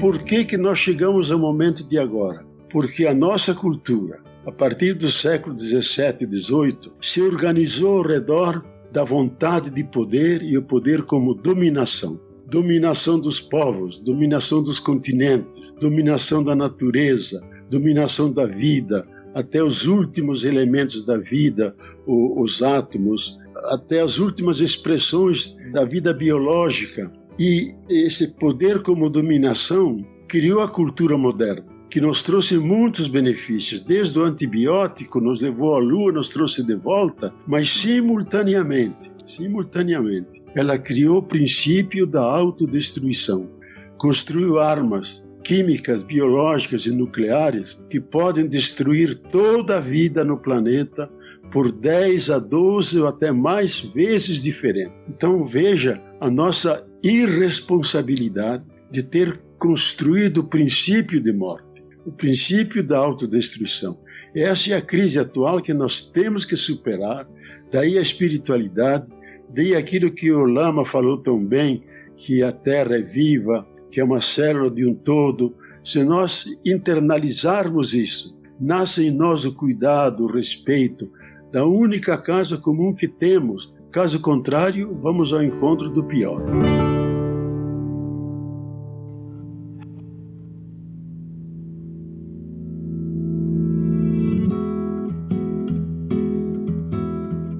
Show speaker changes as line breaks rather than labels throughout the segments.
por que, que nós chegamos ao momento de agora? Porque a nossa cultura, a partir do século 17 e 18, se organizou ao redor da vontade de poder e o poder como dominação. Dominação dos povos, dominação dos continentes, dominação da natureza, dominação da vida, até os últimos elementos da vida, os átomos, até as últimas expressões da vida biológica. E esse poder como dominação criou a cultura moderna, que nos trouxe muitos benefícios. Desde o antibiótico, nos levou à lua, nos trouxe de volta, mas simultaneamente, simultaneamente, ela criou o princípio da autodestruição. Construiu armas, químicas, biológicas e nucleares que podem destruir toda a vida no planeta por 10 a 12 ou até mais vezes diferente. Então veja a nossa irresponsabilidade de ter construído o princípio de morte, o princípio da autodestruição. Essa é a crise atual que nós temos que superar, daí a espiritualidade, daí aquilo que o Lama falou tão bem, que a Terra é viva, que é uma célula de um todo, se nós internalizarmos isso, nasce em nós o cuidado, o respeito da única casa comum que temos. Caso contrário, vamos ao encontro do pior.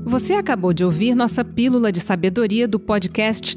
Você acabou de ouvir nossa pílula de sabedoria do podcast